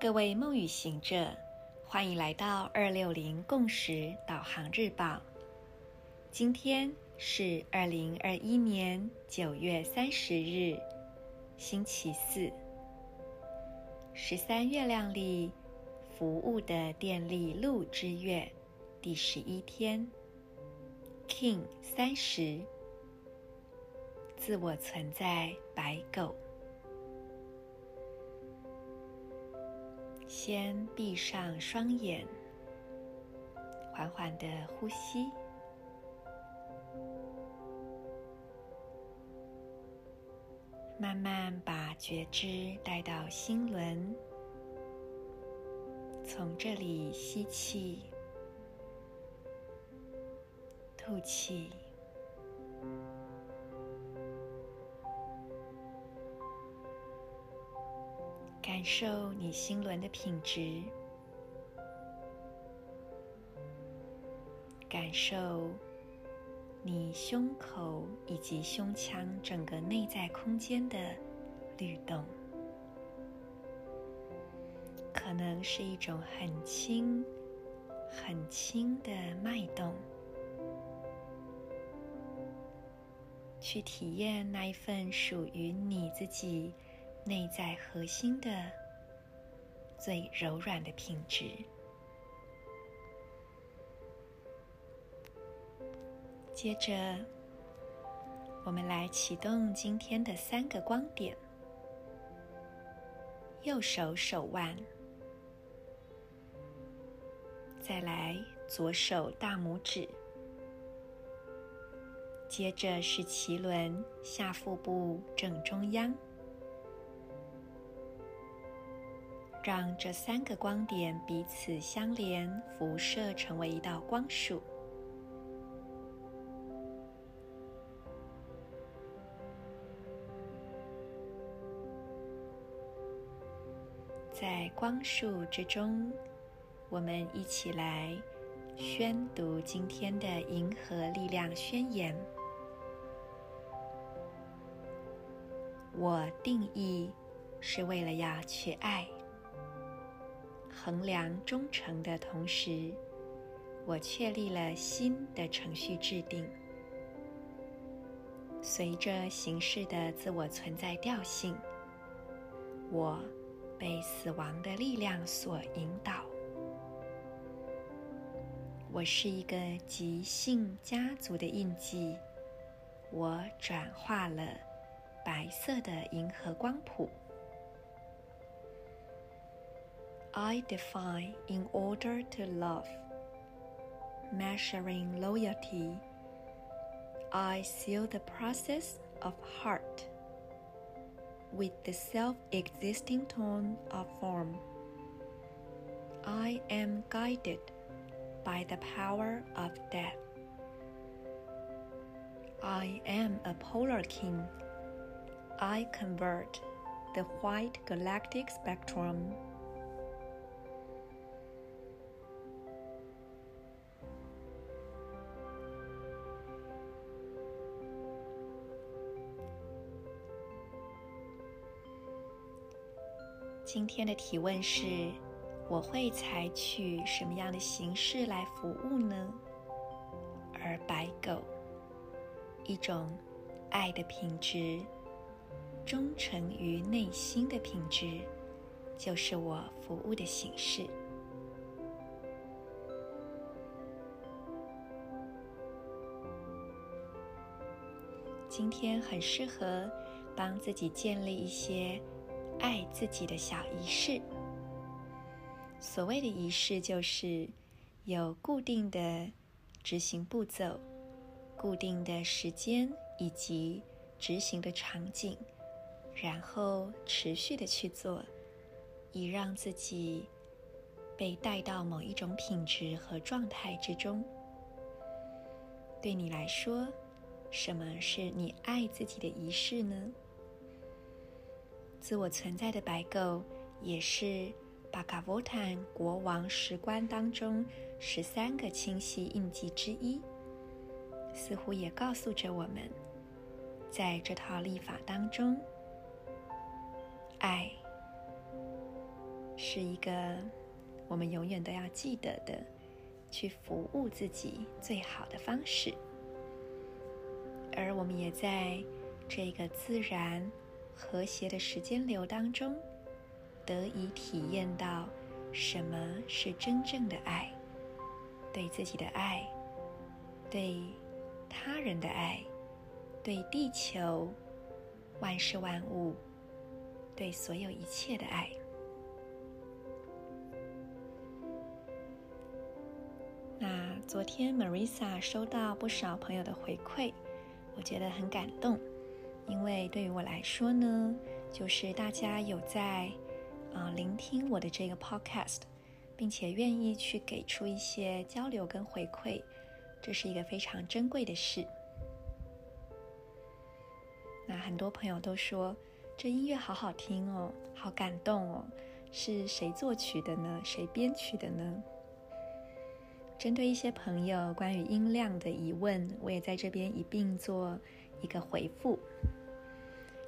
各位梦与行者，欢迎来到二六零共识导航日报。今天是二零二一年九月三十日，星期四。十三月亮历服务的电力鹿之月第十一天，King 三十，自我存在白狗。先闭上双眼，缓缓的呼吸，慢慢把觉知带到心轮，从这里吸气，吐气。感受你心轮的品质，感受你胸口以及胸腔整个内在空间的律动，可能是一种很轻、很轻的脉动，去体验那一份属于你自己。内在核心的最柔软的品质。接着，我们来启动今天的三个光点：右手手腕，再来左手大拇指，接着是脐轮下腹部正中央。让这三个光点彼此相连，辐射成为一道光束。在光束之中，我们一起来宣读今天的银河力量宣言。我定义是为了要去爱。衡量忠诚的同时，我确立了新的程序制定。随着形式的自我存在调性，我被死亡的力量所引导。我是一个极性家族的印记，我转化了白色的银河光谱。I define in order to love, measuring loyalty. I seal the process of heart with the self-existing tone of form. I am guided by the power of death. I am a polar king. I convert the white galactic spectrum. 今天的提问是：我会采取什么样的形式来服务呢？而白狗，一种爱的品质，忠诚于内心的品质，就是我服务的形式。今天很适合帮自己建立一些。爱自己的小仪式。所谓的仪式，就是有固定的执行步骤、固定的时间以及执行的场景，然后持续的去做，以让自己被带到某一种品质和状态之中。对你来说，什么是你爱自己的仪式呢？自我存在的白狗，也是巴卡沃坦国王石棺当中十三个清晰印记之一，似乎也告诉着我们，在这套历法当中，爱是一个我们永远都要记得的，去服务自己最好的方式。而我们也在这个自然和谐的时间流当中，得以体验到什么是真正的爱，对自己的爱，对他人的爱，对地球、万事万物，对所有一切的爱。那昨天 Marisa 收到不少朋友的回馈，我觉得很感动，因为对于我来说呢，就是大家有在啊、呃、聆听我的这个 Podcast，并且愿意去给出一些交流跟回馈，这是一个非常珍贵的事。那很多朋友都说，这音乐好好听哦，好感动哦，是谁作曲的呢？谁编曲的呢？针对一些朋友关于音量的疑问，我也在这边一并做一个回复。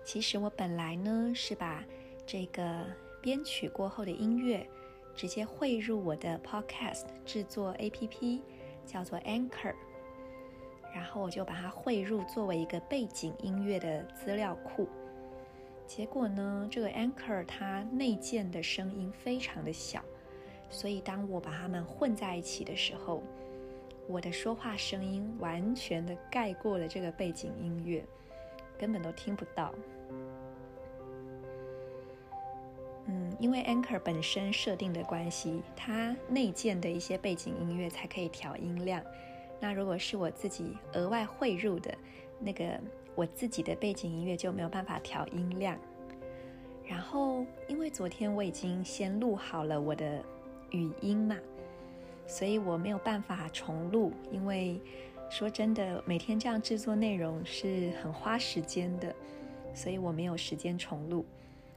其实我本来呢是把这个编曲过后的音乐直接汇入我的 Podcast 制作 APP，叫做 Anchor，然后我就把它汇入作为一个背景音乐的资料库。结果呢，这个 Anchor 它内建的声音非常的小。所以，当我把它们混在一起的时候，我的说话声音完全的盖过了这个背景音乐，根本都听不到。嗯，因为 Anchor 本身设定的关系，它内建的一些背景音乐才可以调音量。那如果是我自己额外汇入的那个我自己的背景音乐，就没有办法调音量。然后，因为昨天我已经先录好了我的。语音嘛，所以我没有办法重录，因为说真的，每天这样制作内容是很花时间的，所以我没有时间重录，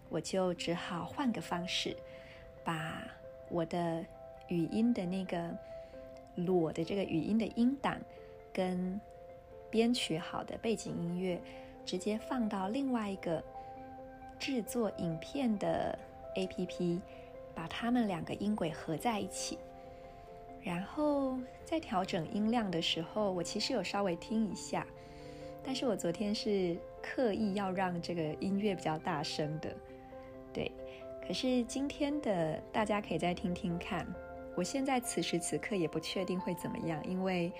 我就只好换个方式，把我的语音的那个裸的这个语音的音档跟编曲好的背景音乐直接放到另外一个制作影片的 APP。把它们两个音轨合在一起，然后在调整音量的时候，我其实有稍微听一下，但是我昨天是刻意要让这个音乐比较大声的，对。可是今天的大家可以再听听看，我现在此时此刻也不确定会怎么样，因为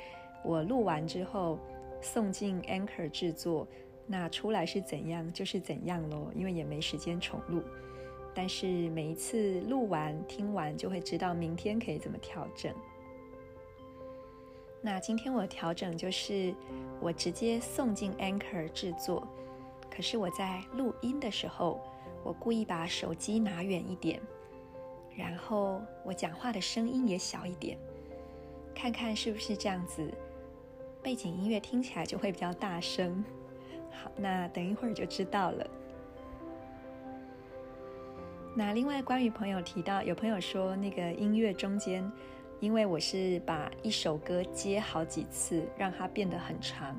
我录完之后送进 Anchor 制作，那出来是怎样就是怎样咯，因为也没时间重录。但是每一次录完、听完，就会知道明天可以怎么调整。那今天我调整就是，我直接送进 Anchor 制作。可是我在录音的时候，我故意把手机拿远一点，然后我讲话的声音也小一点，看看是不是这样子，背景音乐听起来就会比较大声。好，那等一会儿就知道了。那另外，关于朋友提到，有朋友说那个音乐中间，因为我是把一首歌接好几次，让它变得很长，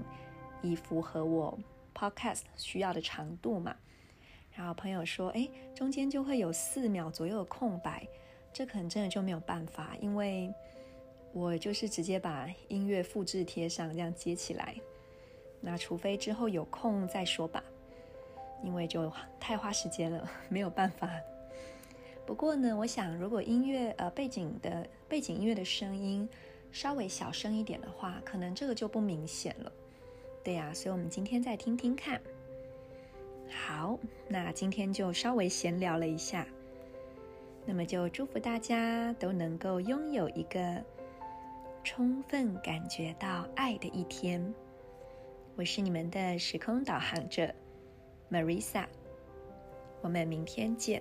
以符合我 podcast 需要的长度嘛。然后朋友说，哎，中间就会有四秒左右的空白，这可能真的就没有办法，因为我就是直接把音乐复制贴上，这样接起来。那除非之后有空再说吧，因为就太花时间了，没有办法。不过呢，我想如果音乐呃背景的背景音乐的声音稍微小声一点的话，可能这个就不明显了。对呀，所以我们今天再听听看。好，那今天就稍微闲聊了一下，那么就祝福大家都能够拥有一个充分感觉到爱的一天。我是你们的时空导航者 Marisa，我们明天见。